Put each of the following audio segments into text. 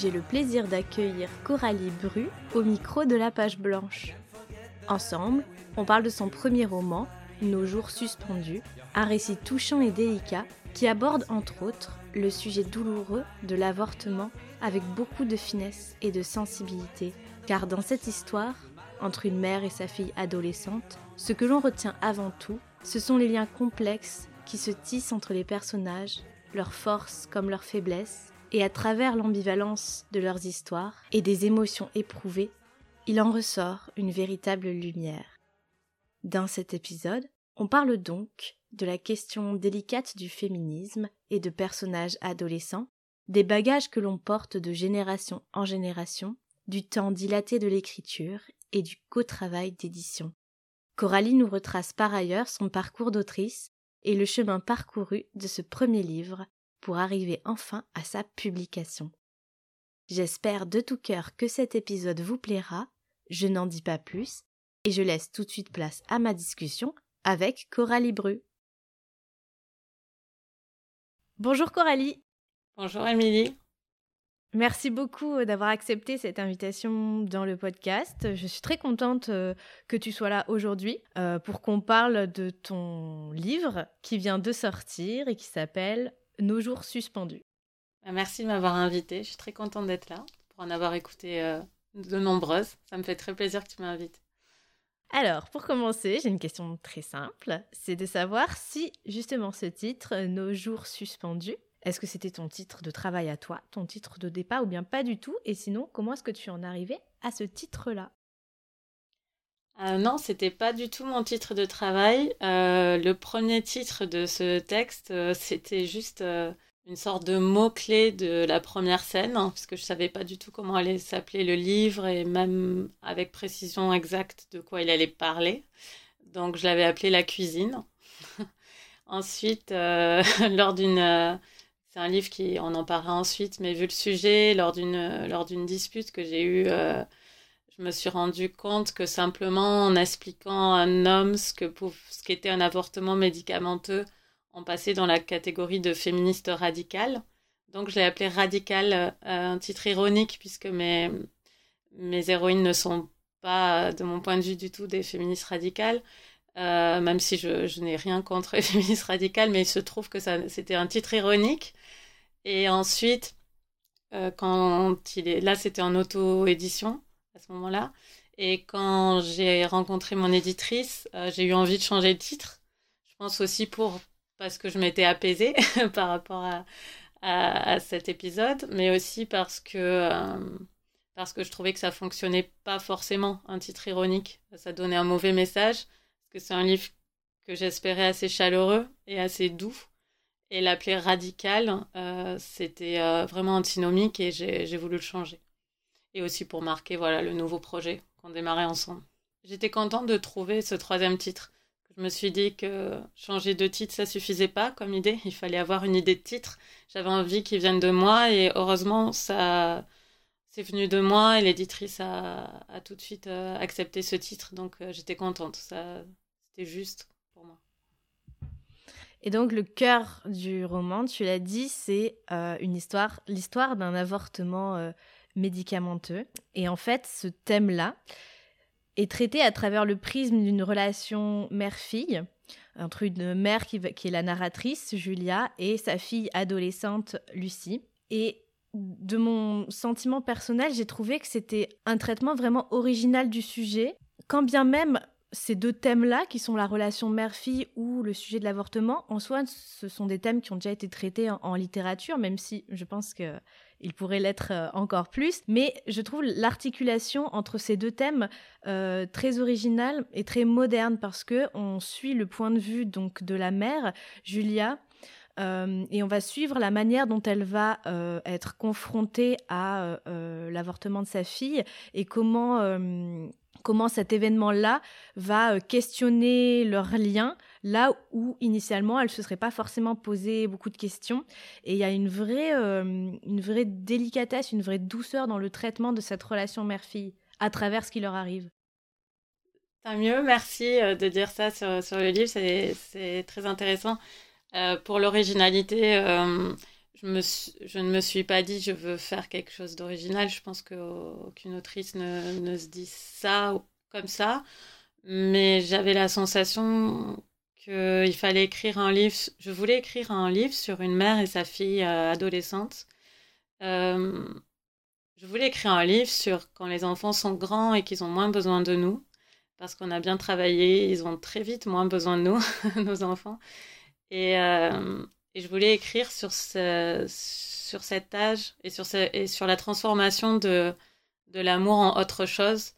j'ai le plaisir d'accueillir Coralie Bru au micro de la page blanche. Ensemble, on parle de son premier roman, Nos jours suspendus, un récit touchant et délicat qui aborde entre autres le sujet douloureux de l'avortement avec beaucoup de finesse et de sensibilité. Car dans cette histoire, entre une mère et sa fille adolescente, ce que l'on retient avant tout, ce sont les liens complexes qui se tissent entre les personnages, leurs forces comme leurs faiblesses, et à travers l'ambivalence de leurs histoires et des émotions éprouvées, il en ressort une véritable lumière. Dans cet épisode, on parle donc de la question délicate du féminisme et de personnages adolescents, des bagages que l'on porte de génération en génération, du temps dilaté de l'écriture et du co-travail d'édition. Coralie nous retrace par ailleurs son parcours d'autrice et le chemin parcouru de ce premier livre pour arriver enfin à sa publication. J'espère de tout cœur que cet épisode vous plaira, je n'en dis pas plus, et je laisse tout de suite place à ma discussion avec Coralie Bru. Bonjour Coralie. Bonjour Émilie. Merci beaucoup euh, d'avoir accepté cette invitation dans le podcast. Je suis très contente euh, que tu sois là aujourd'hui euh, pour qu'on parle de ton livre qui vient de sortir et qui s'appelle nos jours suspendus. Bah, merci de m'avoir invité. Je suis très contente d'être là, pour en avoir écouté euh, de nombreuses. Ça me fait très plaisir que tu m'invites. Alors, pour commencer, j'ai une question très simple. C'est de savoir si, justement, ce titre, Nos jours suspendus, est-ce que c'était ton titre de travail à toi, ton titre de départ, ou bien pas du tout? Et sinon, comment est-ce que tu en arrivé à ce titre-là? Euh, non, c'était pas du tout mon titre de travail. Euh, le premier titre de ce texte, euh, c'était juste une sorte de mot-clé de la première scène, hein, parce que je savais pas du tout comment allait s'appeler le livre et même avec précision exacte de quoi il allait parler. Donc je l'avais appelé La cuisine. ensuite, lors d'une c'est un livre qui, on en parlera ensuite, mais vu le sujet, lors d'une lors d'une dispute que j'ai eue je me suis rendu compte que simplement en expliquant à un homme ce que ce qu'était un avortement médicamenteux, on passait dans la catégorie de féministe radicale. Donc je l'ai appelé radical, euh, un titre ironique puisque mes, mes héroïnes ne sont pas, de mon point de vue du tout, des féministes radicales. Euh, même si je, n'ai rien contre les féministes radicales, mais il se trouve que c'était un titre ironique. Et ensuite, euh, quand il est là, c'était en auto-édition à ce moment-là. Et quand j'ai rencontré mon éditrice, euh, j'ai eu envie de changer de titre. Je pense aussi pour parce que je m'étais apaisée par rapport à, à, cet épisode, mais aussi parce que euh, parce que je trouvais que ça fonctionnait pas forcément un titre ironique. Ça donnait un mauvais message parce que c'est un livre que j'espérais assez chaleureux et assez doux. Et l'appeler radical, euh, c'était vraiment antinomique et j'ai voulu le changer et aussi pour marquer voilà le nouveau projet qu'on démarrait ensemble. J'étais contente de trouver ce troisième titre. Je me suis dit que changer de titre, ça suffisait pas comme idée. Il fallait avoir une idée de titre. J'avais envie qu'il vienne de moi et heureusement, ça, c'est venu de moi et l'éditrice a, tout de suite euh, accepté ce titre. Donc euh, j'étais contente. Ça, c'était juste pour moi. Et donc le cœur du roman, tu l'as dit, c'est euh, une histoire, l'histoire d'un avortement médicamenteux. Et en fait, ce thème-là est traité à travers le prisme d'une relation mère-fille entre une mère qui, qui, est la narratrice, Julia, et sa fille adolescente, Lucie. Et de mon sentiment personnel, j'ai trouvé que c'était un traitement vraiment original du sujet, quand bien même ces deux thèmes-là, qui sont la relation mère-fille ou le sujet de l'avortement, en soi, ce sont des thèmes qui ont déjà été traités en, littérature, même si je pense que il pourrait l'être euh, encore plus. Mais je trouve l'articulation entre ces deux thèmes euh, très originale et très moderne parce que on suit le point de vue donc de la mère, Julia, et on va suivre la manière dont elle va être confrontée à l'avortement de sa fille et comment comment cet événement-là va questionner leur lien, là où initialement elle ne se serait pas forcément posé beaucoup de questions. Et il y a une vraie, une vraie délicatesse, une vraie douceur dans le traitement de cette relation mère-fille à travers ce qui leur arrive. Tant mieux, merci de dire ça sur, sur le livre, c'est très intéressant. pour l'originalité, je, ne me suis pas dit je veux faire quelque chose d'original. Je pense qu'aucune autrice ne, ne, se dit ça comme ça. Mais j'avais la sensation qu'il fallait écrire un livre. Je voulais écrire un livre sur une mère et sa fille euh, adolescente. Euh, je voulais écrire un livre sur quand les enfants sont grands et qu'ils ont moins besoin de nous. Parce qu'on a bien travaillé, ils ont très vite moins besoin de nous, nos enfants. Et, euh, et je voulais écrire sur, ce, sur cet âge et sur, ce, et sur la transformation de, de l'amour en autre chose.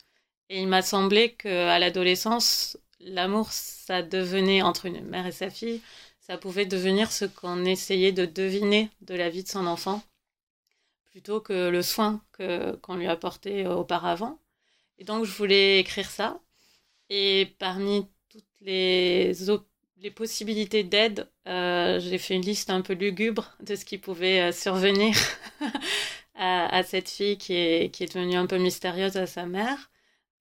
Et il m'a semblé qu'à l'adolescence, l'amour, ça devenait entre une mère et sa fille, ça pouvait devenir ce qu'on essayait de deviner de la vie de son enfant, plutôt que le soin qu'on lui apportait auparavant. Et donc, je voulais écrire ça. Et parmi toutes les options les possibilités d'aide, euh, j'ai fait une liste un peu lugubre de ce qui pouvait euh, survenir à, cette fille qui est, devenue un peu mystérieuse à sa mère.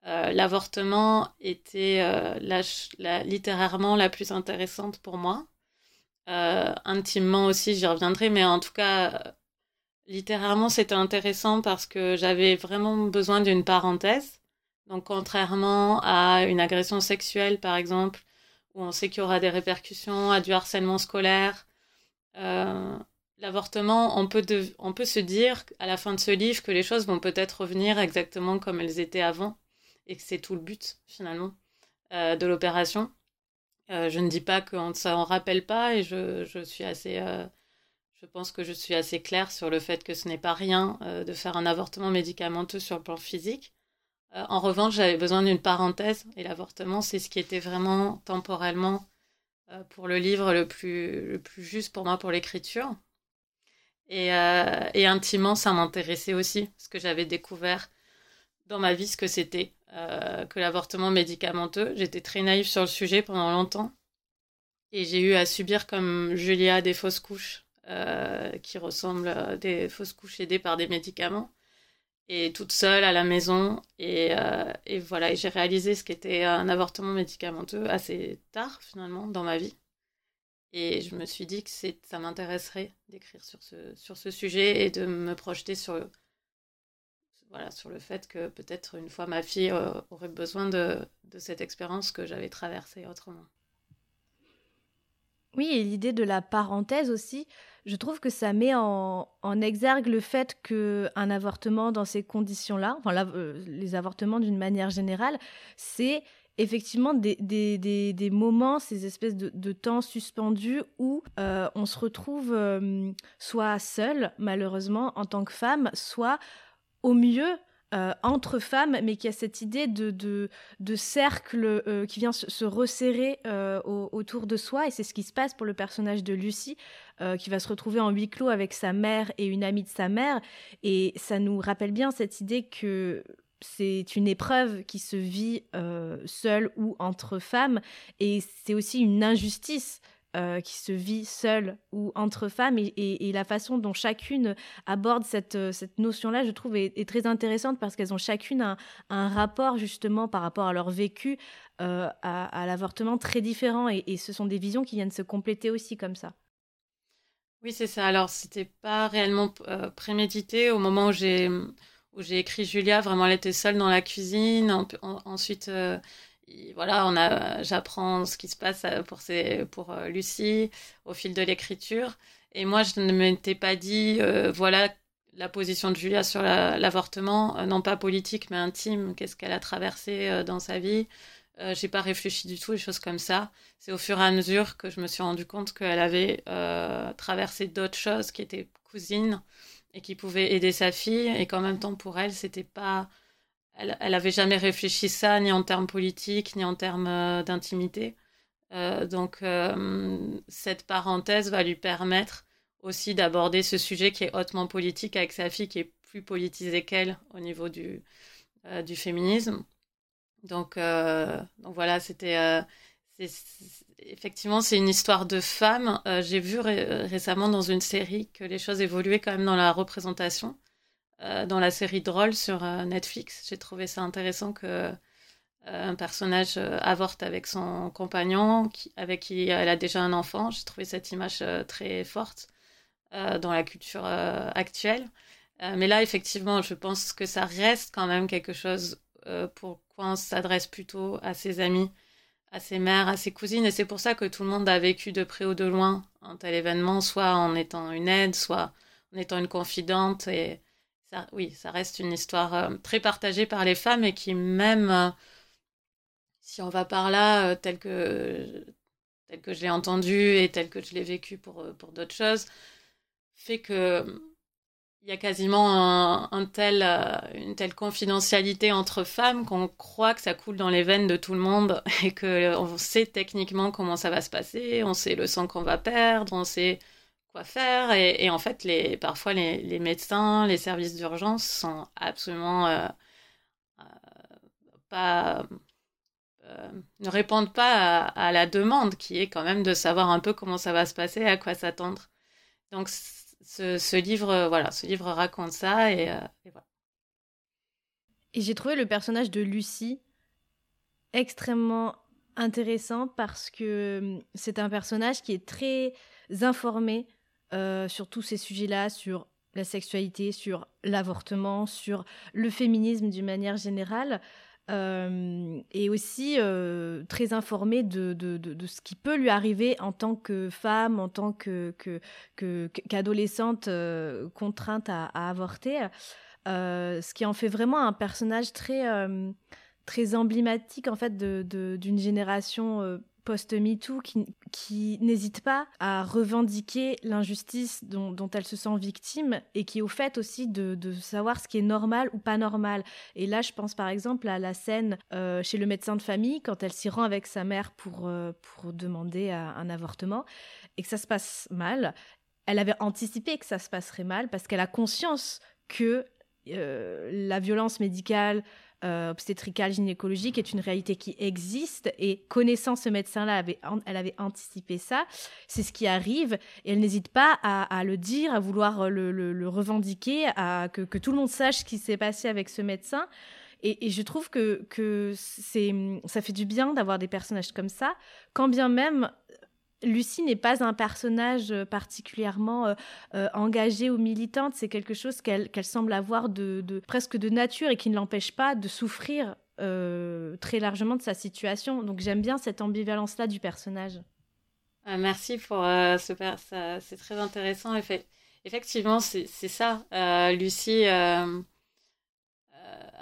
Euh, l'avortement était la, littérairement la plus intéressante pour moi. intimement aussi, j'y reviendrai, mais en tout cas, littérairement, c'était intéressant parce que j'avais vraiment besoin d'une parenthèse. Donc, contrairement à une agression sexuelle, par exemple, où on sait qu'il y aura des répercussions à du harcèlement scolaire. Euh, l'avortement, on peut, se dire à la fin de ce livre que les choses vont peut-être revenir exactement comme elles étaient avant et que c'est tout le but finalement euh, de l'opération. Euh, je ne dis pas qu'on ne s'en rappelle pas et je, je suis assez, je pense que je suis assez claire sur le fait que ce n'est pas rien de faire un avortement médicamenteux sur le plan physique. Euh, en revanche, j'avais besoin d'une parenthèse et l'avortement, c'est ce qui était vraiment temporellement euh, pour le livre le plus, juste pour moi pour l'écriture. Et, euh, et, intimement, ça m'intéressait aussi, parce que j'avais découvert dans ma vie ce que c'était que l'avortement médicamenteux. J'étais très naïve sur le sujet pendant longtemps. Et j'ai eu à subir comme Julia des fausses couches qui ressemblent à des fausses couches aidées par des médicaments et toute seule à la maison. Et, euh, et voilà, j'ai réalisé ce qu'était un avortement médicamenteux assez tard finalement dans ma vie. Et je me suis dit que ça m'intéresserait d'écrire sur ce, sur ce sujet et de me projeter sur, voilà, sur le fait que peut-être une fois ma fille euh, aurait besoin de, de cette expérience que j'avais traversée autrement. Oui, et l'idée de la parenthèse aussi, je trouve que ça met en, exergue le fait qu'un avortement dans ces conditions-là, enfin euh, les avortements d'une manière générale, c'est effectivement des, des, moments, ces espèces de, temps suspendus où euh, on se retrouve euh, soit seul, malheureusement, en tant que femme, soit au mieux euh, entre femmes, mais qui a cette idée de, de, cercle euh, qui vient se, resserrer euh, autour de soi. Et c'est ce qui se passe pour le personnage de Lucie, qui va se retrouver en huis clos avec sa mère et une amie de sa mère. Et ça nous rappelle bien cette idée que c'est une épreuve qui se vit seule ou entre femmes. Et c'est aussi une injustice euh, qui se vit seule ou entre femmes et, la façon dont chacune aborde cette, euh, cette notion-là, je trouve, est, très intéressante parce qu'elles ont chacune un, rapport justement par rapport à leur vécu euh, à, l'avortement très différent et, ce sont des visions qui viennent se compléter aussi comme ça. Oui, c'est ça. Alors, c'était pas réellement prémédité au moment où j'ai où j'ai écrit Julia. Vraiment, elle était seule dans la cuisine. ensuite, voilà, on a, j'apprends ce qui se passe euh, pour, pour euh, Lucie au fil de l'écriture. Et moi, je ne m'étais pas dit, euh, voilà la position de Julia sur l'avortement, non pas politique, mais intime. Qu'est-ce qu'elle a traversé dans sa vie J'ai pas réfléchi du tout, les choses comme ça. C'est au fur et à mesure que je me suis rendu compte qu'elle avait traversé d'autres choses qui étaient cousines et qui pouvaient aider sa fille. Et qu'en même temps, pour elle, c'était pas elle, n'avait jamais réfléchi ça, ni en termes politiques, ni en termes euh, d'intimité. donc cette parenthèse va lui permettre aussi d'aborder ce sujet qui est hautement politique avec sa fille qui est plus politisée qu'elle au niveau du, du féminisme. Donc, donc voilà, c'était effectivement, c'est une histoire de femme. Euh, j'ai vu récemment dans une série que les choses évoluaient quand même dans la représentation. Euh, dans la série Drôle sur euh, Netflix, j'ai trouvé ça intéressant que un personnage avorte avec son compagnon, avec qui elle a déjà un enfant. J'ai trouvé cette image très forte dans la culture actuelle. mais là, effectivement, je pense que ça reste quand même quelque chose pour quoi on s'adresse plutôt à ses amis à ses mères, à ses cousines. Et c'est pour ça que tout le monde a vécu de près ou de loin un tel événement, soit en étant une aide, soit en étant une confidente. Et oui, ça reste une histoire euh, très partagée par les femmes et qui même, euh, si on va par là, euh, tel que, tel que je l'ai entendu et tel que je l'ai vécu pour, pour d'autres choses, fait que il y a quasiment un, tel, euh, une telle confidentialité entre femmes qu'on croit que ça coule dans les veines de tout le monde et qu'on sait techniquement comment ça va se passer, on sait le sang qu'on va perdre, on sait quoi faire. Et, en fait, les, parfois, les, médecins, les services d'urgence sont absolument euh, euh, pas... ne répondent pas à, la demande qui est quand même de savoir un peu comment ça va se passer, à quoi s'attendre. Donc, ce, livre, euh, voilà, ce livre raconte ça et, euh, voilà. Et j'ai trouvé le personnage de Lucie extrêmement intéressant parce que hum, c'est un personnage qui est très informé euh, sur tous ces sujets-là, sur la sexualité, sur l'avortement, sur le féminisme d'une manière générale. Euh, et aussi euh, très informée de, de, de, ce qui peut lui arriver en tant que femme, en tant que, qu'adolescente euh, contrainte à, avorter, ce qui en fait vraiment un personnage très, très emblématique en fait d'une génération post-MeToo qui, qui n'hésite pas à revendiquer l'injustice dont, elle se sent victime et qui est au fait aussi de, savoir ce qui est normal ou pas normal. Et là, je pense par exemple à la scène euh, chez le médecin de famille quand elle s'y rend avec sa mère pour, euh, pour demander un avortement et que ça se passe mal. Elle avait anticipé que ça se passerait mal parce qu'elle a conscience que euh, la violence médicale, euh, obstétricale gynécologique est une réalité qui existe et connaissant ce médecin-là, elle avait anticipé ça. C'est ce qui arrive et elle n'hésite pas à, le dire, à vouloir le, revendiquer, à que, tout le monde sache ce qui s'est passé avec ce médecin. Et, je trouve que, que ça fait du bien d'avoir des personnages comme ça, quand bien même Lucie n'est pas un personnage euh, particulièrement euh, euh, engagé ou militante, c'est quelque chose qu'elle semble avoir de, presque de nature et qui ne l'empêche pas de souffrir très largement de sa situation. Donc j'aime bien cette ambivalence-là du personnage. merci pour ce c'est très intéressant. Effectivement, c'est ça. Lucie,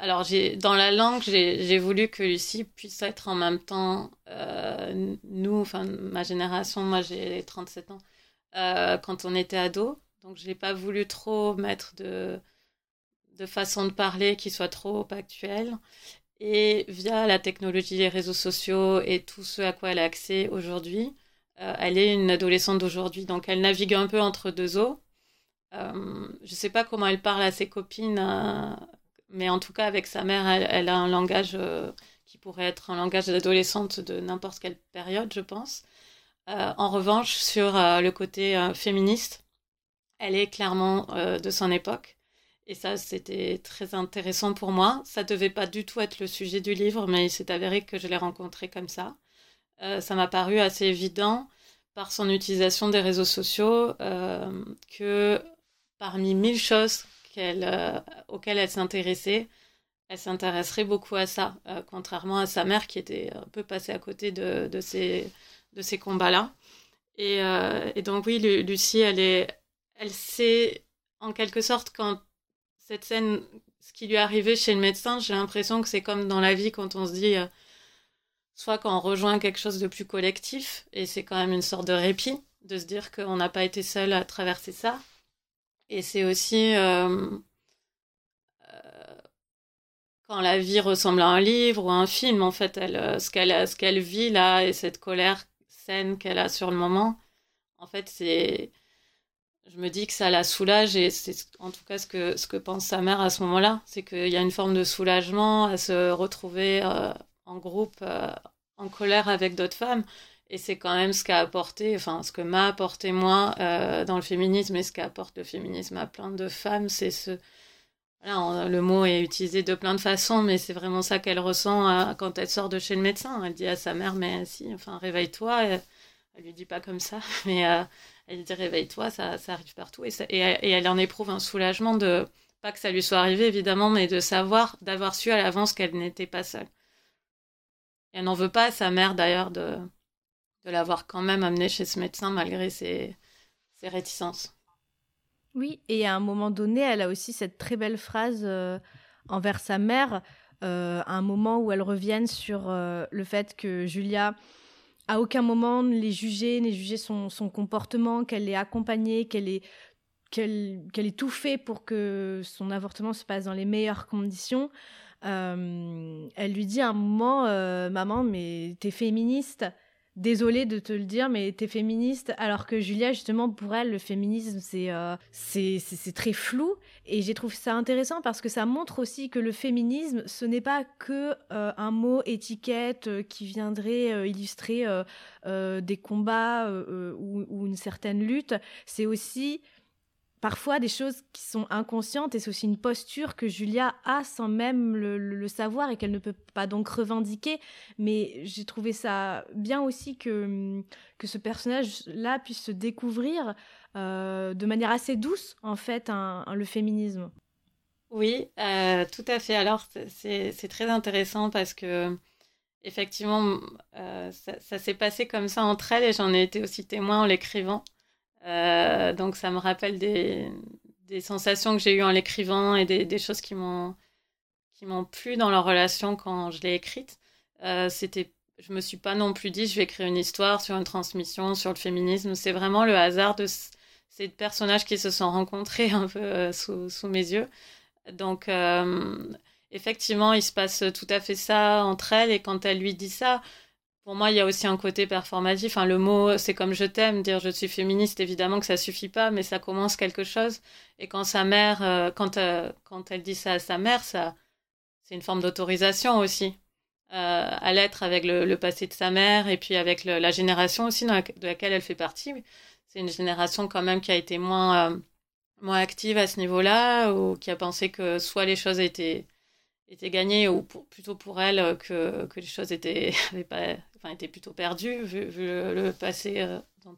alors, dans la langue, j'ai voulu que Lucie puisse être en même temps euh, nous, enfin, ma génération, moi j'ai 37 ans, euh, quand on était ado. Donc, je n'ai pas voulu trop mettre de, de façon de parler qui soit trop actuelle. Et via la technologie, les réseaux sociaux et tout ce à quoi elle a accès aujourd'hui, euh, elle est une adolescente d'aujourd'hui. Donc, elle navigue un peu entre deux eaux. je ne sais pas comment elle parle à ses copines mais en tout cas, avec sa mère, elle, a un langage euh, qui pourrait être un langage d'adolescente de n'importe quelle période, je pense. Euh, en revanche, sur euh, le côté féministe, elle est clairement de son époque. Et ça, c'était très intéressant pour moi. Ça devait pas du tout être le sujet du livre, mais il s'est avéré que je l'ai rencontré comme ça. ça m'a paru assez évident par son utilisation des réseaux sociaux que parmi mille choses euh, auquel elle s'intéressait, elle s'intéresserait beaucoup à ça, euh, contrairement à sa mère qui était un peu passée à côté de, ces, combats-là. Et, euh, donc oui, Lucie, elle, elle sait en quelque sorte quand cette scène, ce qui lui est arrivé chez le médecin, j'ai l'impression que c'est comme dans la vie quand on se dit, soit quand on rejoint quelque chose de plus collectif, et c'est quand même une sorte de répit, de se dire qu'on n'a pas été seul à traverser ça, et c'est aussi euh, euh, quand la vie ressemble à un livre ou un film, en fait, euh, ce qu'elle ce vit là et cette colère scène qu'elle a sur le moment, en fait, c'est. Je me dis que ça la soulage et c'est en tout cas ce que, pense sa mère à ce moment-là. C'est qu'il y a une forme de soulagement à se retrouver en groupe, en colère avec d'autres femmes. Et c'est quand même ce qu'a apporté, enfin, ce que m'a apporté moi euh, dans le féminisme et ce qu'apporte le féminisme à plein de femmes, c'est ce. Voilà, le mot est utilisé de plein de façons, mais c'est vraiment ça qu'elle ressent quand elle sort de chez le médecin. Elle dit à sa mère, mais si, enfin, réveille-toi. Elle lui dit pas comme ça, mais euh, elle dit réveille-toi, ça, ça arrive partout. Et, et, elle en éprouve un soulagement de, pas que ça lui soit arrivé évidemment, mais de savoir, d'avoir su à l'avance qu'elle n'était pas seule. Elle n'en veut pas à sa mère d'ailleurs de, de l'avoir quand même amenée chez ce médecin malgré ses, réticences. Oui, et à un moment donné, elle a aussi cette très belle phrase euh, envers sa mère, euh, un moment où elles reviennent sur le fait que Julia à aucun moment les juger, n'est juger son, comportement, qu'elle est accompagnée, qu'elle est qu'elle ait tout fait pour que son avortement se passe dans les meilleures conditions. Euh, elle lui dit à un moment, euh, maman, mais t'es féministe désolée de te le dire, mais t'es féministe, alors que Julia, justement, pour elle, le féminisme, c'est euh, c'est très flou. Et j'ai trouvé ça intéressant parce que ça montre aussi que le féminisme, ce n'est pas que euh, un mot étiquette euh, qui viendrait illustrer des combats ou, une certaine lutte. C'est aussi parfois des choses qui sont inconscientes et c'est aussi une posture que Julia a sans même le, savoir et qu'elle ne peut pas donc revendiquer. Mais j'ai trouvé ça bien aussi que, que ce personnage-là puisse se découvrir euh, de manière assez douce, en fait, un, le féminisme. Oui, euh, tout à fait. Alors, c'est très intéressant parce que effectivement, euh, ça, ça s'est passé comme ça entre elles et j'en ai été aussi témoin en l'écrivant. Euh, donc ça me rappelle des, sensations que j'ai eues en l'écrivant et des, des, choses qui m'ont qui m'ont plu dans leur relation quand je l'ai écrite. Euh, c'était, je me suis pas non plus dit je vais écrire une histoire sur une transmission, sur le féminisme. C'est vraiment le hasard de ces personnages qui se sont rencontrés un peu euh, sous, sous, mes yeux. Donc euh, effectivement, il se passe tout à fait ça entre elles et quand elle lui dit ça, pour moi, il y a aussi un côté performatif. Enfin, le mot, c'est comme je t'aime, dire je suis féministe, évidemment que ça suffit pas, mais ça commence quelque chose. Et quand sa mère, euh, quand, euh, quand elle dit ça à sa mère, ça, c'est une forme d'autorisation aussi euh, à l'être avec le, passé de sa mère et puis avec la génération aussi de laquelle elle fait partie. C'est une génération quand même qui a été moins, moins active à ce niveau-là ou qui a pensé que soit les choses étaient était gagné ou plutôt pour elle que, que les choses étaient, pas, étaient plutôt perdues vu, le, passé, euh, dont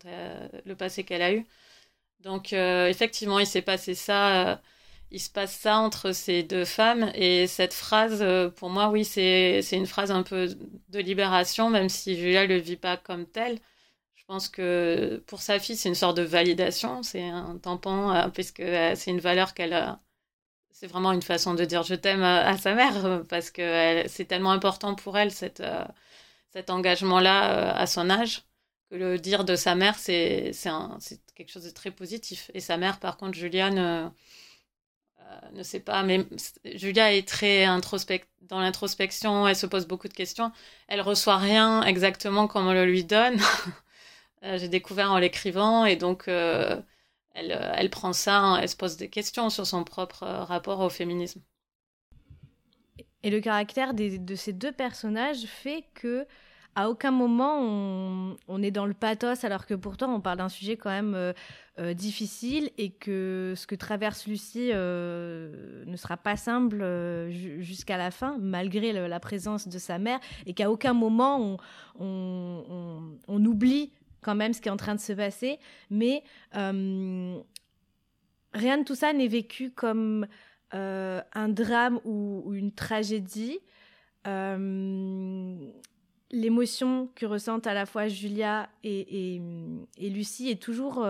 le passé qu'elle a eu. Donc euh, effectivement, il s'est passé ça, il se passe ça entre ces deux femmes et cette phrase, pour moi, oui, c'est une phrase un peu de libération, même si Julia le vit pas comme telle. Je pense que pour sa fille, c'est une sorte de validation, c'est un tampon, puisque c'est une valeur qu'elle a c'est vraiment une façon de dire je t'aime à, sa mère parce que c'est tellement important pour elle cette, euh, cet engagement-là euh, à son âge que le dire de sa mère c'est quelque chose de très positif. Et sa mère, par contre, Julia ne, euh, ne sait pas, mais Julia est très introspect dans l'introspection, elle se pose beaucoup de questions. Elle reçoit rien exactement comme on le lui donne. J'ai découvert en l'écrivant et donc elle, euh, elle prend ça, hein, elle se pose des questions sur son propre euh, rapport au féminisme. Et le caractère de ces deux personnages fait que à aucun moment on, est dans le pathos alors que pourtant on parle d'un sujet quand même euh, difficile et que ce que traverse Lucie ne sera pas simple jusqu'à la fin malgré la présence de sa mère et qu'à aucun moment on, on oublie quand même ce qui est en train de se passer, mais euh, rien de tout ça n'est vécu comme euh, un drame ou, une tragédie. Euh, l'émotion que ressentent à la fois Julia et, Lucie est toujours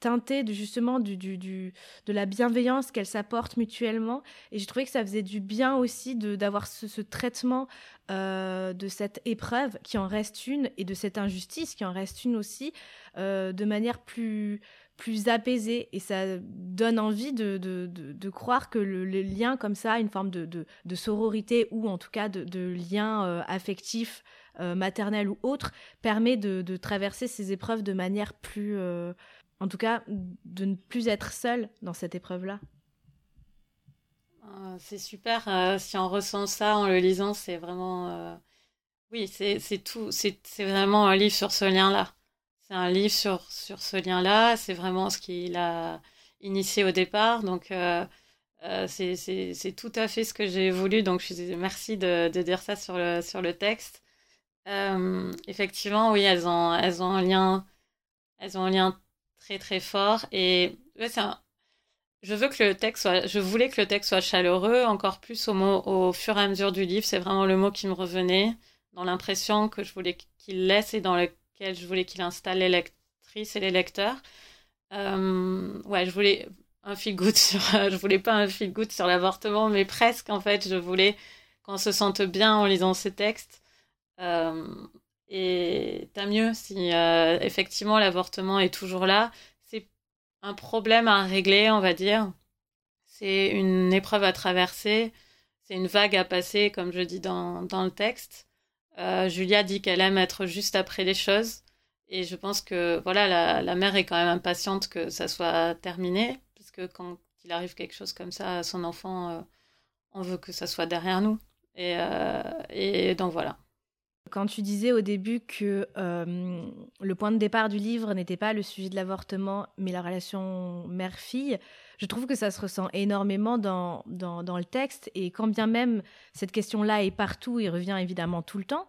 teintée de justement du, du, du de la bienveillance qu'elles s'apportent mutuellement. Et j'ai trouvé que ça faisait du bien aussi d'avoir ce, traitement euh, de cette épreuve qui en reste une et de cette injustice qui en reste une aussi euh, de manière plus plus apaisée et ça donne envie de, de, de, croire que le, lien comme ça, une forme de, sororité ou en tout cas de, lien euh, affectif maternelle ou autre, permet de, traverser ces épreuves de manière plus, en tout cas, de ne plus être seul dans cette épreuve-là. c'est super. si on ressent ça en le lisant, c'est vraiment. Oui, c'est tout. C'est vraiment un livre sur ce lien-là. C'est un livre sur, sur ce lien-là. C'est vraiment ce qu'il a initié au départ. Donc, euh, euh, c'est tout à fait ce que j'ai voulu. Donc, je suis merci de, de, dire ça sur le, sur le texte. Euh, effectivement, oui, elles ont, elles ont un lien, elles ont un lien très très fort. Et ouais, je veux que le texte soit, je voulais que le texte soit chaleureux, encore plus au, au fur et à mesure du livre. C'est vraiment le mot qui me revenait, dans l'impression que je voulais qu'il laisse et dans lequel je voulais qu'il installe les lectrices et les lecteurs. Euh, ouais, je voulais un feel good sur, je voulais pas un feel good sur l'avortement, mais presque en fait, je voulais qu'on se sente bien en lisant ces textes. Euh, et tant mieux si euh, effectivement l'avortement est toujours là. C'est un problème à régler, on va dire. C'est une épreuve à traverser. C'est une vague à passer, comme je dis dans, dans le texte. Julia dit qu'elle aime être juste après les choses. Et je pense que voilà, la, mère est quand même impatiente que ça soit terminé, parce que quand il arrive quelque chose comme ça à son enfant, euh, on veut que ça soit derrière nous. Et, euh, et donc voilà. Quand tu disais au début que euh, le point de départ du livre n'était pas le sujet de l'avortement, mais la relation mère-fille, je trouve que ça se ressent énormément dans, dans, dans le texte. Et quand bien même cette question-là est partout et revient évidemment tout le temps,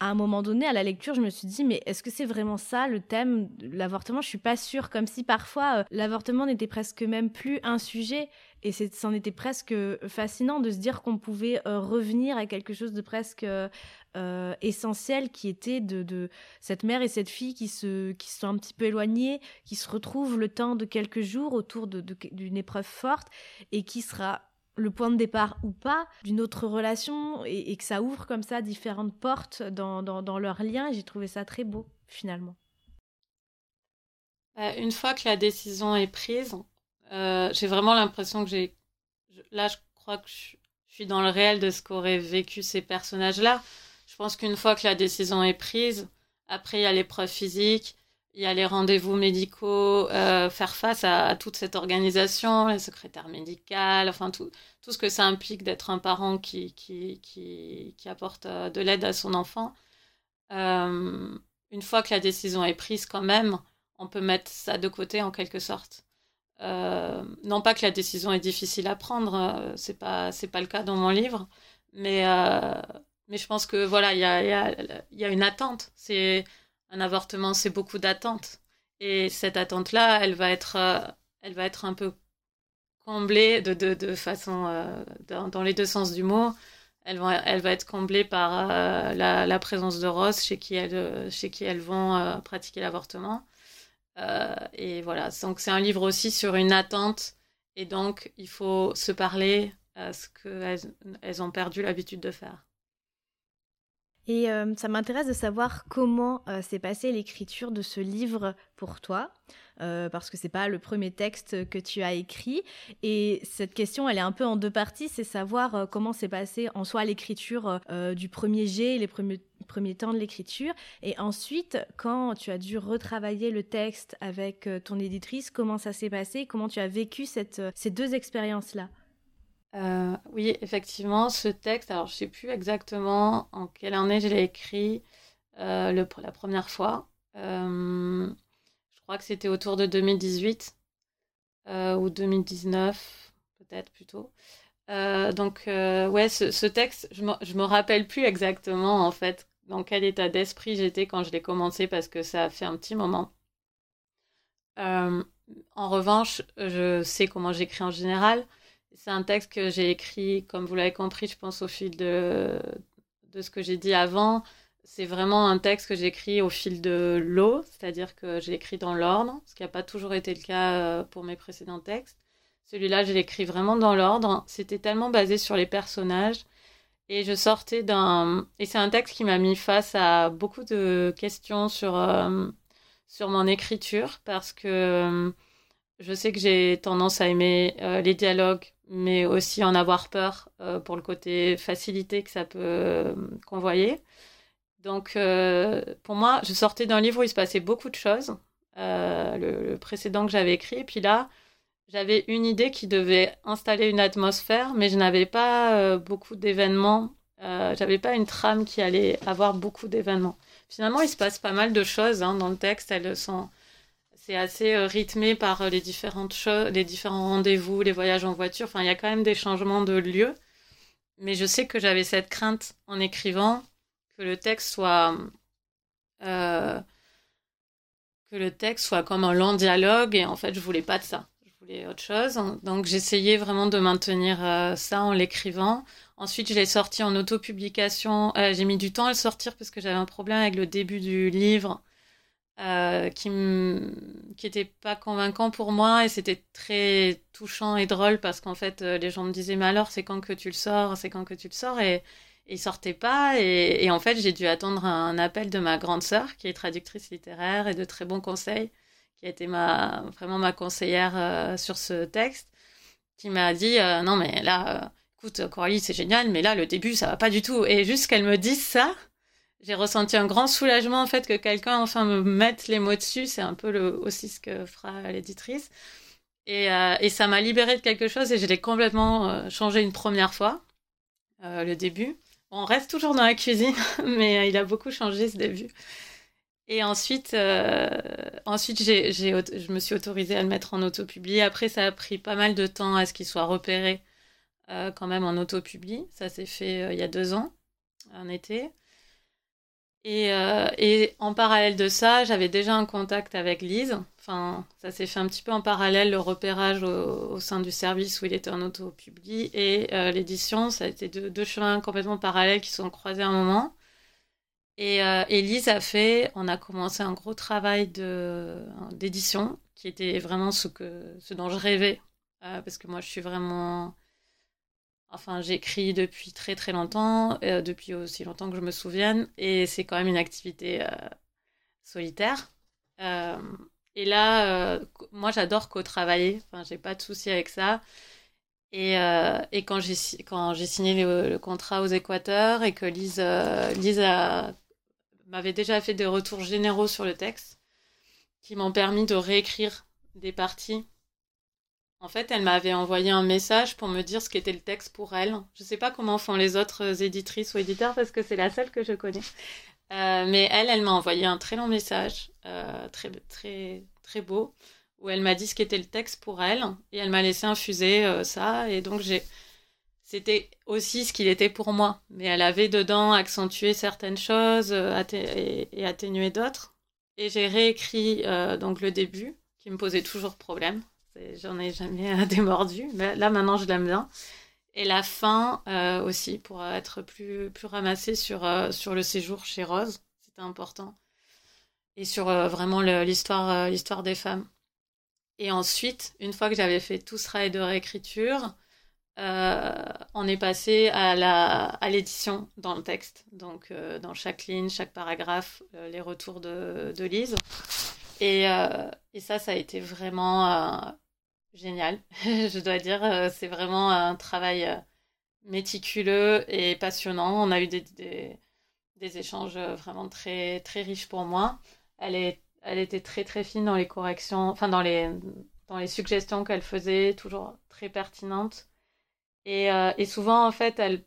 à un moment donné, à la lecture, je me suis dit, mais est-ce que c'est vraiment ça le thème de l'avortement? Je suis pas sûre, comme si parfois euh, l'avortement n'était presque même plus un sujet, et c'en était presque fascinant de se dire qu'on pouvait euh, revenir à quelque chose de presque euh, essentiel, qui était de, cette mère et cette fille qui se, qui sont un petit peu éloignées, qui se retrouvent le temps de quelques jours autour d'une épreuve forte, et qui sera le point de départ ou pas d'une autre relation et, que ça ouvre comme ça différentes portes dans, leur lien. J'ai trouvé ça très beau finalement. Bah, une fois que la décision est prise, euh, j'ai vraiment l'impression que j'ai... Là, je crois que je suis dans le réel de ce qu'auraient vécu ces personnages-là. Je pense qu'une fois que la décision est prise, après, il y a l'épreuve physique, il y a les rendez-vous médicaux, euh, faire face à, toute cette organisation, les secrétaires médicales, enfin tout, tout ce que ça implique d'être un parent qui, qui, qui, qui apporte euh, de l'aide à son enfant. Euh, une fois que la décision est prise quand même, on peut mettre ça de côté en quelque sorte. non pas que la décision est difficile à prendre, c'est pas c'est pas le cas dans mon livre, mais mais je pense que voilà il y a, y, y a une attente. C'est un avortement, c'est beaucoup d'attentes. Et cette attente-là, elle va être, euh, elle va être un peu comblée de, de, de façon, euh, dans, les deux sens du mot. Elle va, elle va être comblée par euh, la, présence de Rose chez qui elles, chez qui elles vont pratiquer l'avortement. et voilà, donc c'est un livre aussi sur une attente. Et donc, il faut se parler à ce qu'elles elles ont perdu l'habitude de faire. Et euh, ça m'intéresse de savoir comment euh, s'est passée l'écriture de ce livre pour toi, euh, parce que c'est pas le premier texte que tu as écrit. Et cette question, elle est un peu en deux parties, c'est savoir comment s'est passée en soi l'écriture du premier jet, les premiers, temps de l'écriture, et ensuite quand tu as dû retravailler le texte avec ton éditrice, comment ça s'est passé, comment tu as vécu ces deux expériences-là? Euh, oui, effectivement, ce texte, alors je sais plus exactement en quelle année je l'ai écrit euh, la première fois. Euh, je crois que c'était autour de 2018 ou 2019, peut-être plutôt. donc, ouais, ce, ce texte, je me, me rappelle plus exactement en fait dans quel état d'esprit j'étais quand je l'ai commencé parce que ça a fait un petit moment. en revanche, je sais comment j'écris en général. C'est un texte que j'ai écrit, comme vous l'avez compris, je pense, au fil de, de ce que j'ai dit avant. C'est vraiment un texte que j'écris au fil de l'eau, c'est-à-dire que j'ai écrit dans l'ordre, ce qui n'a pas toujours été le cas euh, pour mes précédents textes. Celui-là, je l'écris vraiment dans l'ordre. C'était tellement basé sur les personnages. Et je sortais d'un... Et c'est un texte qui m'a mis face à beaucoup de questions sur, euh, sur mon écriture, parce que euh, je sais que j'ai tendance à aimer les dialogues mais aussi en avoir peur euh, pour le côté facilité que ça peut euh, convoyer. Donc, pour moi, je sortais d'un livre où il se passait beaucoup de choses, le, précédent que j'avais écrit, puis là, j'avais une idée qui devait installer une atmosphère, mais je n'avais pas beaucoup d'événements, j'avais pas une trame qui allait avoir beaucoup d'événements. Finalement, il se passe pas mal de choses hein, dans le texte. Elles sont, c'est assez euh, rythmé par euh, les différentes choses, les différents rendez-vous, les voyages en voiture. Enfin, il y a quand même des changements de lieu. Mais je sais que j'avais cette crainte en écrivant que le texte soit euh, que le texte soit comme un long dialogue et en fait je voulais pas de ça je voulais autre chose donc j'essayais vraiment de maintenir ça en l'écrivant Ensuite, je l'ai sorti en autopublication. Euh, j'ai mis du temps à le sortir parce que j'avais un problème avec le début du livre euh, qui qui était pas convaincant pour moi et c'était très touchant et drôle parce qu'en fait euh, les gens me disaient mais alors c'est quand que tu le sors c'est quand que tu le sors? Et, il sortait pas et, en fait j'ai dû attendre un appel de ma grande sœur qui est traductrice littéraire et de très bons conseils qui a été ma vraiment ma conseillère euh, sur ce texte qui m'a dit non mais là écoute, Coralie, c'est génial, mais là, le début, ça va pas du tout. Et juste qu'elle me dise ça, j'ai ressenti un grand soulagement, en fait, que quelqu'un, enfin, me mette les mots dessus. C'est un peu aussi ce que fera l'éditrice. Et, euh, et, ça m'a libérée de quelque chose et je l'ai complètement euh, changé une première fois, euh, le début. On reste toujours dans la cuisine, mais il a beaucoup changé ce début. Et ensuite, ensuite je me suis autorisée à le mettre en autopublié. Après, ça a pris pas mal de temps à ce qu'il soit repéré quand même en autopublie. Ça s'est fait il y a deux ans, en été. Et, euh, et, en parallèle de ça, j'avais déjà un contact avec Lise. Enfin, ça s'est fait un petit peu en parallèle, le repérage au, sein du service où il était en autopublie et l'édition. Ça a été deux, chemins complètement parallèles qui sont croisés à un moment. Et, et Lise a fait, on a commencé un gros travail d'édition qui était vraiment ce, que, ce dont je rêvais. parce que moi, je suis vraiment Enfin, j'écris depuis très très longtemps, euh, depuis aussi longtemps que je me souvienne, et c'est quand même une activité euh, solitaire. Euh, et là, moi j'adore co-travailler, enfin, j'ai pas de souci avec ça. Et, et quand j'ai quand j'ai signé le, contrat aux Équateurs et que Lise, Lise m'avait déjà fait des retours généraux sur le texte, qui m'ont permis de réécrire des parties en fait, elle m'avait envoyé un message pour me dire ce qu'était le texte pour elle. Je ne sais pas comment font les autres éditrices ou éditeurs parce que c'est la seule que je connais. Euh, mais elle, elle m'a envoyé un très long message, euh, très, très, très beau, où elle m'a dit ce qu'était le texte pour elle et elle m'a laissé infuser euh, ça. Et donc, j'ai. C'était aussi ce qu'il était pour moi, mais elle avait dedans accentué certaines choses et, et atténué d'autres. Et j'ai réécrit donc le début, qui me posait toujours problème J'en ai jamais démordu. Mais là, maintenant, je l'aime bien. Et la fin euh, aussi, pour être plus, plus ramassée sur, euh, sur le séjour chez Rose. C'était important. Et sur euh, vraiment l'histoire l'histoire des femmes. Et ensuite, une fois que j'avais fait tout ce travail de réécriture, on est passé à la à l'édition dans le texte. Donc, dans chaque ligne, chaque paragraphe, les retours de, de Lise. Et, et, ça, ça a été vraiment génial. je dois dire, euh, c'est vraiment un travail euh, méticuleux et passionnant. On a eu des, des, échanges euh, vraiment très, très riches pour moi. Elle, est, elle était très très fine dans les corrections, enfin dans les, dans les suggestions qu'elle faisait, toujours très pertinentes. Et, et souvent, en fait, elle,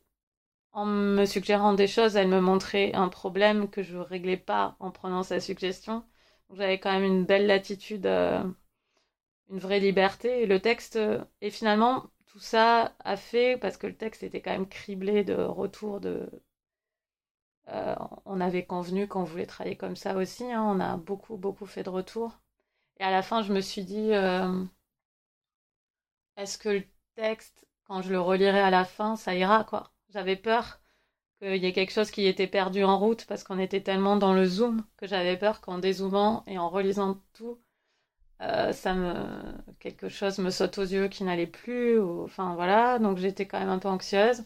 en me suggérant des choses, elle me montrait un problème que je ne réglais pas en prenant sa suggestion. J'avais quand même une belle latitude une vraie liberté. Et le texte, et finalement, tout ça a fait, parce que le texte était quand même criblé de retours de. Euh, on avait convenu qu'on voulait travailler comme ça aussi. Hein. on a beaucoup, beaucoup fait de retours. Et à la fin, je me suis dit euh, est-ce que le texte, quand je le relirai à la fin, ça ira, quoi? J'avais peur qu'il y ait quelque chose qui était perdu en route parce qu'on était tellement dans le zoom que j'avais peur qu'en dézoomant et en relisant tout, euh, ça me quelque chose me saute aux yeux qui n'allait plus enfin voilà. Donc j'étais quand même un peu anxieuse.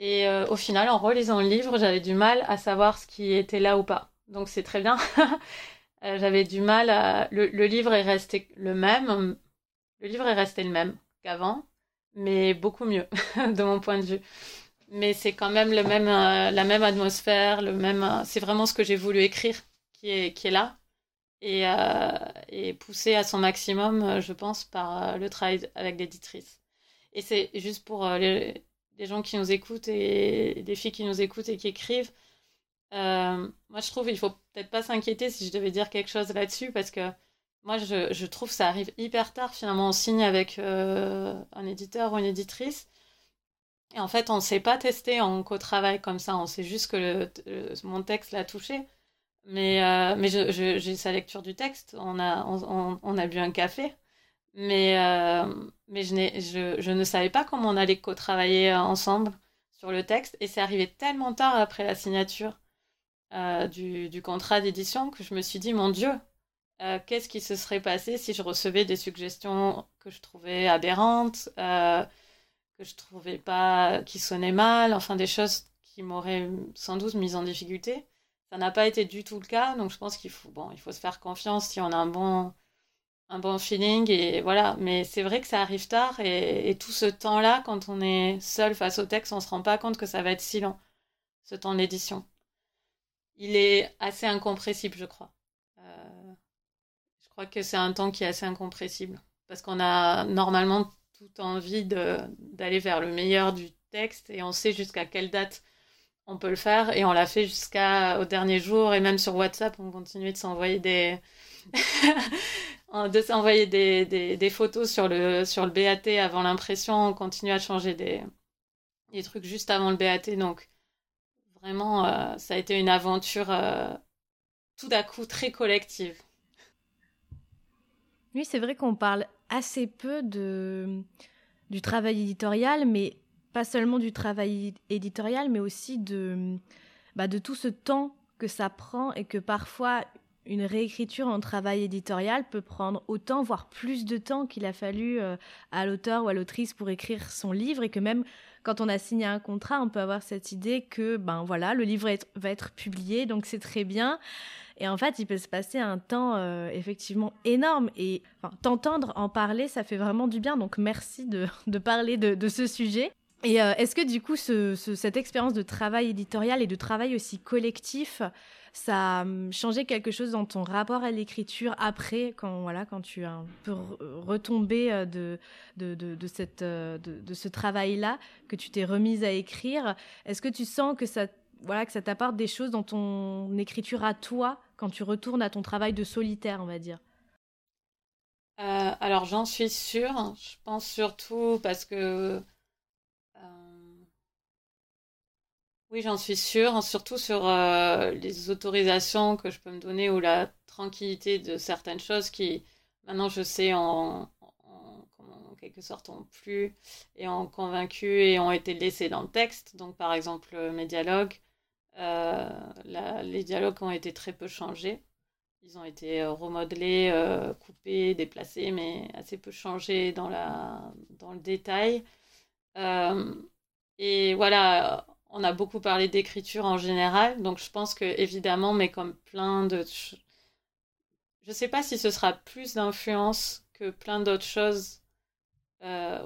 Et euh, au final en relisant le livre j'avais du mal à savoir ce qui était là ou pas. Donc c'est très bien. Euh, j'avais du mal à le, livre est resté le même le livre est resté le même qu'avant mais beaucoup mieux de mon point de vue. Mais c'est quand même le même, la même atmosphère, le même. c'est vraiment ce que j'ai voulu écrire qui est, qui est là et, poussé à son maximum, je pense, par le travail avec l'éditrice. Et c'est juste pour les, les, gens qui nous écoutent et des filles qui nous écoutent et qui écrivent. moi, je trouve qu'il faut peut-être pas s'inquiéter si je devais dire quelque chose là-dessus parce que moi, je, trouve que ça arrive hyper tard. Finalement, on signe avec euh, un éditeur ou une éditrice. Et en fait, on ne sait pas tester en co-travail comme ça. On sait juste que mon texte l'a touché. Mais, euh, mais j'ai sa lecture du texte. On a, on, on, a bu un café. Mais, euh, mais je, je, je, ne savais pas comment on allait co-travailler ensemble sur le texte. Et c'est arrivé tellement tard après la signature du, du contrat d'édition que je me suis dit, mon Dieu, euh, qu'est-ce qui se serait passé si je recevais des suggestions que je trouvais aberrantes, euh, que je trouvais pas, qui sonnaient mal, enfin des choses qui m'auraient sans doute mise en difficulté. Ça n'a pas été du tout le cas, donc je pense qu'il faut, bon, il faut se faire confiance si on a un bon, un bon feeling et voilà. Mais c'est vrai que ça arrive tard et, tout ce temps-là, quand on est seul face au texte, on se rend pas compte que ça va être si long, ce temps d'édition. Il est assez incompressible, je crois crois que c'est un temps qui est assez incompressible parce qu'on a normalement toute envie d'aller vers le meilleur du texte et on sait jusqu'à quelle date on peut le faire et on l'a fait jusqu'au dernier jour et même sur WhatsApp on continuait de s'envoyer des de s'envoyer des, des, photos sur le sur le BAT avant l'impression. On continue à changer des, des trucs juste avant le BAT donc vraiment euh, ça a été une aventure euh, tout d'un coup très collective. Oui, c'est vrai qu'on parle assez peu de, du travail éditorial, mais pas seulement du travail éditorial, mais aussi de, bah, de tout ce temps que ça prend et que parfois une réécriture en travail éditorial peut prendre autant, voire plus de temps qu'il a fallu euh, à l'auteur ou à l'autrice pour écrire son livre et que même quand on a signé un contrat, on peut avoir cette idée que ben voilà, le livre va être publié, donc c'est très bien. Et en fait, il peut se passer un temps euh, effectivement énorme. Et t'entendre en parler, ça fait vraiment du bien. Donc merci de, parler de, ce sujet. Et euh, est-ce que du coup, ce, cette expérience de travail éditorial et de travail aussi collectif, ça a hum, changé quelque chose dans ton rapport à l'écriture après, quand, voilà, quand tu as un peu retombé euh, de, de, de, ce travail-là, que tu t'es remise à écrire? Est-ce que tu sens que ça voilà, que ça t'apporte des choses dans ton écriture à toi quand tu retournes à ton travail de solitaire, on va dire? Euh, Alors j'en suis sûre. Je pense surtout parce que... Euh, oui, j'en suis sûre, surtout sur euh, les autorisations que je peux me donner ou la tranquillité de certaines choses qui, maintenant, je sais en, quelque sorte ont plu et ont convaincu et ont été laissés dans le texte. Donc, par exemple, mes dialogues, euh, les dialogues ont été très peu changés. Ils ont été euh, remodelés, euh, coupés, déplacés, mais assez peu changés dans, la, dans le détail. et voilà, on a beaucoup parlé d'écriture en général, donc je pense que évidemment, mais comme plein de... Je ne sais pas si ce sera plus d'influence que plein d'autres choses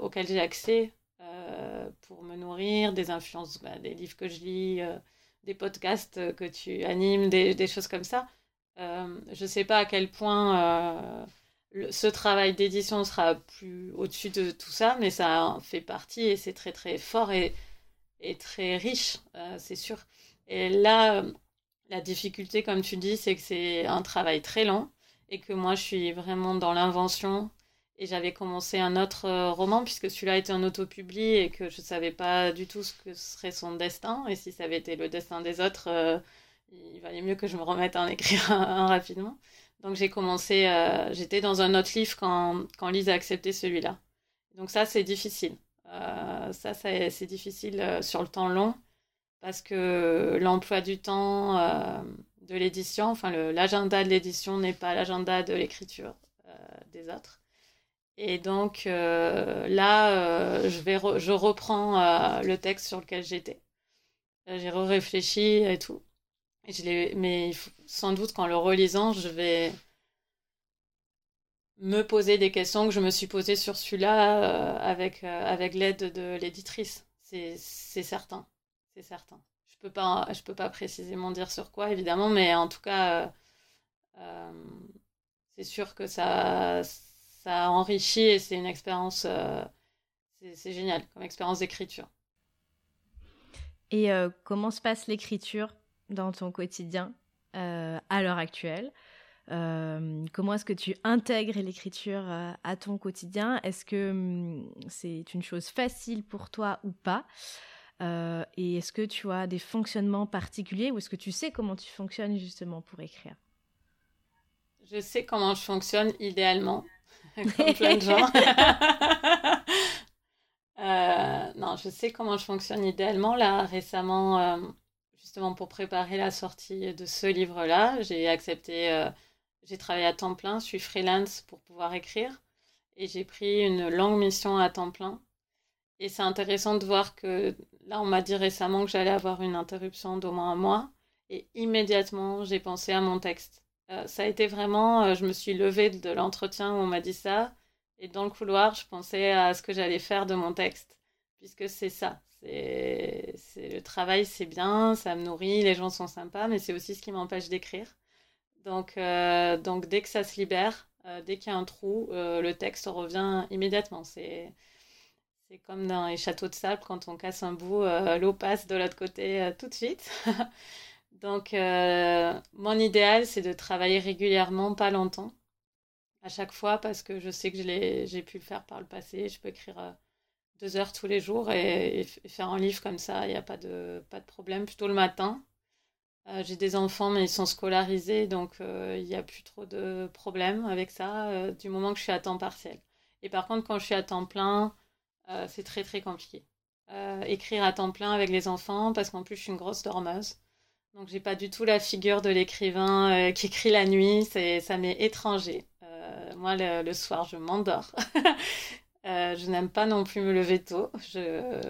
auxquelles j'ai accès pour me nourrir, des influences, bah, des livres que je lis, des podcasts que tu animes, des, choses comme ça. Euh, je ne sais pas à quel point euh, ce travail d'édition sera plus au-dessus de tout ça, mais ça en fait partie et c'est très très fort et, et très riche, euh, c'est sûr. Et là, la difficulté, comme tu dis, c'est que c'est un travail très long et que moi, je suis vraiment dans l'invention et j'avais commencé un autre euh, roman, puisque celui-là était un autopublié et que je savais pas du tout ce que serait son destin. Et si ça avait été le destin des autres, euh, il valait mieux que je me remette à en écrire un, rapidement. Donc j'ai commencé, j'étais dans un autre livre quand, quand Lise a accepté celui-là. Donc ça, c'est difficile. Ça, c'est difficile sur le temps long, parce que l'emploi du temps de l'édition, enfin l'agenda de l'édition n'est pas l'agenda de l'écriture des autres. Et donc euh, là, euh, je, reprends euh, le texte sur lequel j'étais. J'ai réfléchi et tout. Mais sans doute qu'en le relisant, je vais me poser des questions que je me suis posées sur celui-là avec, avec l'aide de l'éditrice. C'est certain. c'est certain. Je peux peux pas précisément dire sur quoi, évidemment, mais en tout cas, c'est sûr que ça, ça enrichit et c'est une expérience, c'est génial comme expérience d'écriture. Et comment se passe l'écriture dans ton quotidien à l'heure actuelle? Euh, comment est-ce que tu intègres l'écriture euh, à ton quotidien? Est-ce que hum, c'est une chose facile pour toi ou pas? Euh, Et est-ce que tu as des fonctionnements particuliers ou est-ce que tu sais comment tu fonctionnes justement pour écrire? Je sais comment je fonctionne idéalement, comme plein de gens. non, je sais comment je fonctionne idéalement. Là, récemment, justement pour préparer la sortie de ce livre-là, j'ai accepté j'ai travaillé à temps plein, je suis freelance pour pouvoir écrire et j'ai pris une longue mission à temps plein. Et c'est intéressant de voir que là, on m'a dit récemment que j'allais avoir une interruption d'au moins un mois et immédiatement, j'ai pensé à mon texte. Euh, ça a été vraiment, euh, je me suis levée de l'entretien où on m'a dit ça et dans le couloir, je pensais à ce que j'allais faire de mon texte puisque c'est ça. C'est le travail, c'est bien, ça me nourrit, les gens sont sympas, mais c'est aussi ce qui m'empêche d'écrire. Donc, euh, donc dès que ça se libère, euh, dès qu'il y a un trou, euh, le texte revient immédiatement. C'est comme dans les châteaux de sable, quand on casse un bout, l'eau passe de l'autre côté tout de suite. Donc, mon idéal, c'est de travailler régulièrement, pas longtemps, à chaque fois, parce que je sais que j'ai pu le faire par le passé. Je peux écrire deux heures tous les jours et, faire un livre comme ça, il n'y a pas de problème, plutôt le matin. Euh, j'ai des enfants, mais ils sont scolarisés, donc euh, il n'y a plus trop de problèmes avec ça, euh, du moment que je suis à temps partiel. Et par contre, quand je suis à temps plein, c'est très très compliqué. écrire à temps plein avec les enfants, parce qu'en plus je suis une grosse dormeuse. Donc j'ai pas du tout la figure de l'écrivain qui écrit la nuit, ça m'est étranger. moi, le, soir, je m'endors. je n'aime pas non plus me lever tôt. Je,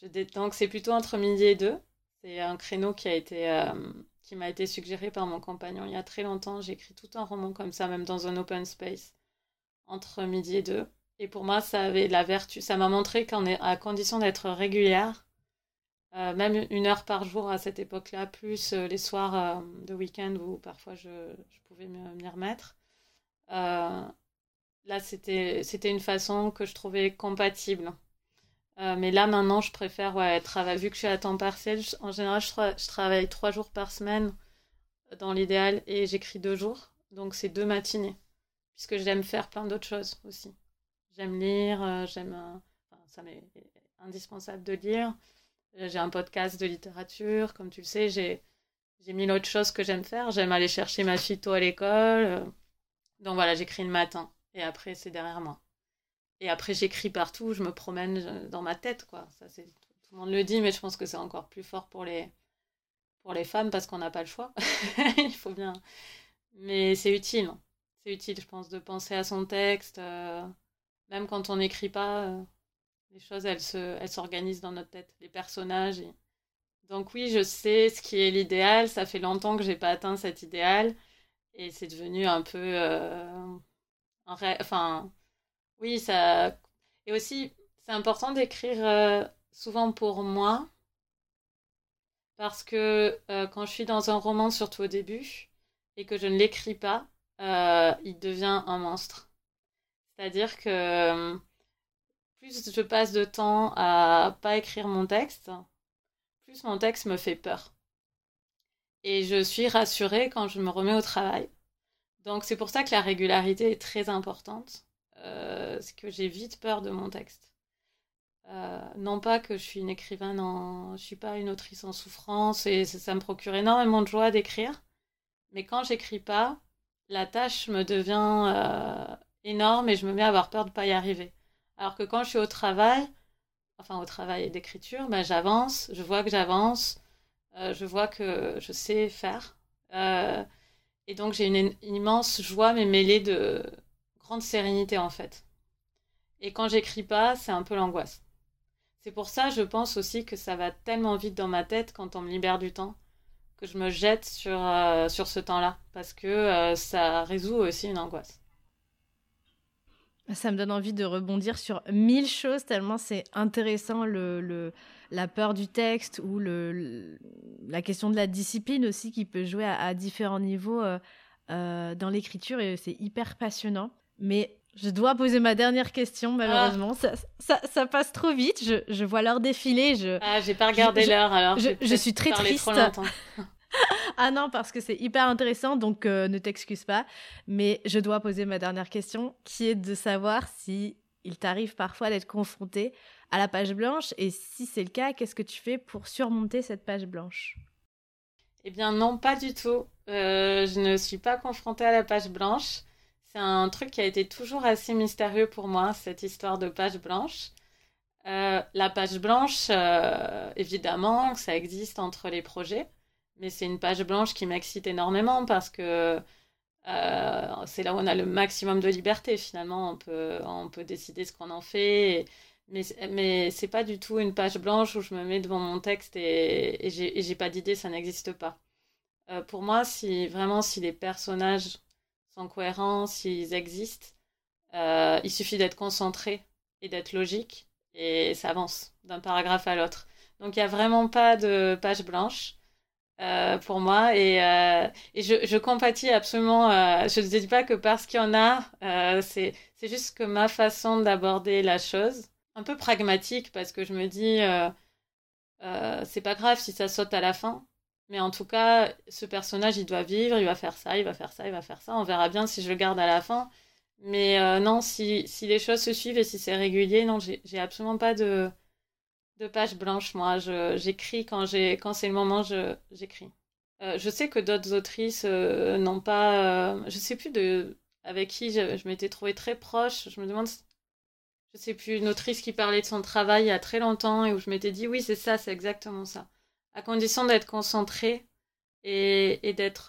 je détends que c'est plutôt entre midi et deux. C'est un créneau euh, qui m'a été suggéré par mon compagnon il y a très longtemps. J'ai écrit tout un roman comme ça, même dans un open space, entre midi et deux. Et pour moi, ça avait la vertu. Ça m'a montré qu'en à condition d'être régulière, euh, même une heure par jour à cette époque-là, plus euh, les soirs de week-end où parfois je, je pouvais m'y remettre. là, c'était une façon que je trouvais compatible euh, mais là, maintenant, je préfère ouais, travailler. Vu que je suis à temps partiel, en général, je, travaille trois jours par semaine dans l'idéal et j'écris deux jours. Donc, c'est deux matinées. Puisque j'aime faire plein d'autres choses aussi. J'aime lire, euh, j'aime. Euh, ça m'est indispensable de lire. J'ai un podcast de littérature. Comme tu le sais, j'ai mille autres choses que j'aime faire. J'aime aller chercher ma phyto à l'école. Donc voilà, j'écris le matin. Et après, c'est derrière moi. Et après, j'écris partout, je me promène euh, dans ma tête, quoi. Ça, c'est, tout le monde le dit, mais je pense que c'est encore plus fort pour les, pour les femmes parce qu'on n'a pas le choix. Il faut bien. Mais c'est utile. C'est utile, je pense, de penser à son texte. Euh, même quand on n'écrit pas, euh, les choses, elles, se, elles s'organisent dans notre tête, les personnages. Donc oui, je sais ce qui est l'idéal. Ça fait longtemps que j'ai pas atteint cet idéal. Et c'est devenu un peu... ré... Enfin oui, ça. Et aussi, c'est important d'écrire euh, souvent pour moi, parce que euh, quand je suis dans un roman, surtout au début, et que je ne l'écris pas, euh, il devient un monstre. C'est-à-dire que plus je passe de temps à pas écrire mon texte, plus mon texte me fait peur. Et je suis rassurée quand je me remets au travail. Donc c'est pour ça que la régularité est très importante. Euh, c'est que j'ai vite peur de mon texte. Euh, non pas que je suis une écrivain, non, je suis pas une autrice en souffrance et ça, me procure énormément de joie d'écrire. Mais quand j'écris pas, la tâche me devient euh, énorme et je me mets à avoir peur de pas y arriver. Alors que quand je suis au travail, enfin au travail d'écriture, ben, j'avance, je vois que j'avance, je vois que je sais faire. et donc j'ai une, immense joie, mais mêlée de, grande sérénité en fait. Et quand j'écris pas, c'est un peu l'angoisse. C'est pour ça, je pense aussi que ça va tellement vite dans ma tête quand on me libère du temps, que je me jette sur, euh, sur ce temps-là, parce que euh, ça résout aussi une angoisse. Ça me donne envie de rebondir sur mille choses tellement c'est intéressant le, la peur du texte ou le, la question de la discipline aussi qui peut jouer à, différents niveaux euh, dans l'écriture et c'est hyper passionnant. Mais je dois poser ma dernière question, malheureusement. Ah. Ça, ça, passe trop vite. Je, je vois l'heure défiler. Je, ah, j'ai pas regardé l'heure alors. Je, je suis très triste. ah non, parce que c'est hyper intéressant, donc euh, ne t'excuse pas. Mais je dois poser ma dernière question, qui est de savoir si il t'arrive parfois d'être confronté à la page blanche, et si c'est le cas, qu'est-ce que tu fais pour surmonter cette page blanche? Eh bien non, pas du tout. Euh, je ne suis pas confrontée à la page blanche. C'est un truc qui a été toujours assez mystérieux pour moi, cette histoire de page blanche. Euh, la page blanche, euh, évidemment, ça existe entre les projets, mais c'est une page blanche qui m'excite énormément parce que euh, c'est là où on a le maximum de liberté. Finalement, on peut, on peut décider ce qu'on en fait. mais mais c'est pas du tout une page blanche où je me mets devant mon texte et, et j'ai pas d'idée, ça n'existe pas. pour moi, si vraiment si les personnages sont cohérents, s'ils existent. Euh, il suffit d'être concentré et d'être logique et ça avance d'un paragraphe à l'autre. Donc il n'y a vraiment pas de page blanche euh, pour moi et, euh, je, compatis absolument. je ne dis pas que parce qu'il y en a, c'est juste que ma façon d'aborder la chose, un peu pragmatique parce que je me dis c'est pas grave si ça saute à la fin. Mais en tout cas, ce personnage, il doit vivre, il va faire ça, il va faire ça, il va faire ça. On verra bien si je le garde à la fin. Mais euh, non, si, si, les choses se suivent et si c'est régulier, non, j'ai absolument pas de, de page blanche, moi. J'écris quand, quand c'est le moment, j'écris. Euh, je sais que d'autres autrices euh, n'ont pas... je sais plus de avec qui je, je m'étais trouvée très proche. Je me demande... Je sais plus, une autrice qui parlait de son travail il y a très longtemps et où je m'étais dit, oui, c'est ça, c'est exactement ça à condition d'être concentré et,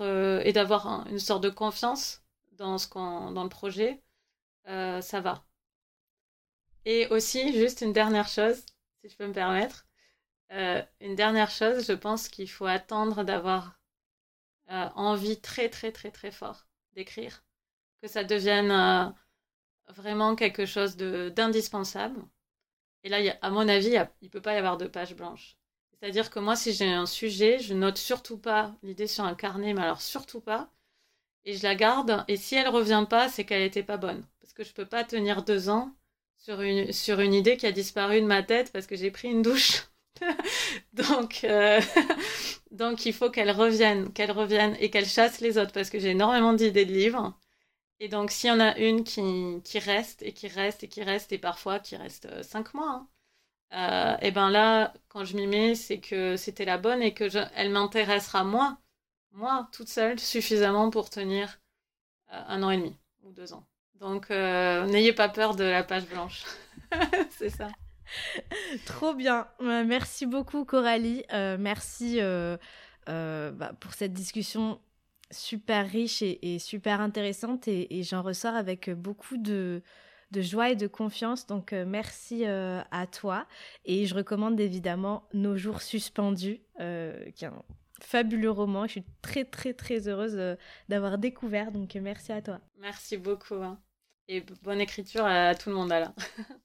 euh, d'avoir une sorte de confiance dans le projet, euh, ça va. Et aussi, juste une dernière chose, si je peux me permettre, euh, une dernière chose, je pense qu'il faut attendre d'avoir envie très très très très fort d'écrire, que ça devienne vraiment quelque chose d'indispensable. Et là, à mon avis, il ne peut pas y avoir de page blanche. C'est-à-dire que moi, si j'ai un sujet, je note surtout pas l'idée sur un carnet, mais alors surtout pas. Et je la garde. Et si elle revient pas, c'est qu'elle n'était pas bonne. Parce que je peux pas tenir deux ans sur une, idée qui a disparu de ma tête parce que j'ai pris une douche. donc, euh, donc il faut qu'elle revienne, qu'elle revienne et qu'elle chasse les autres parce que j'ai énormément d'idées de livres. Et donc, s'il y en a une qui, qui, reste et qui reste et qui reste et parfois qui reste euh, cinq mois, hein, euh, et ben là, quand je m'y mets, c'est que c'était la bonne et que elle m'intéressera moi, moi, toute seule, suffisamment pour tenir euh, un an et demi ou deux ans. Donc, euh, n'ayez pas peur de la page blanche. c'est ça. Trop bien. merci beaucoup, Coralie. merci bah, pour cette discussion super riche et, super intéressante. et j'en ressors avec beaucoup de, de joie et de confiance. Donc euh, merci euh, à toi. Et je recommande évidemment Nos jours suspendus, euh, qui est un fabuleux roman. Je suis très très très heureuse d'avoir découvert. Donc merci à toi. Merci beaucoup. Hein. Et bonne écriture à tout le monde alors.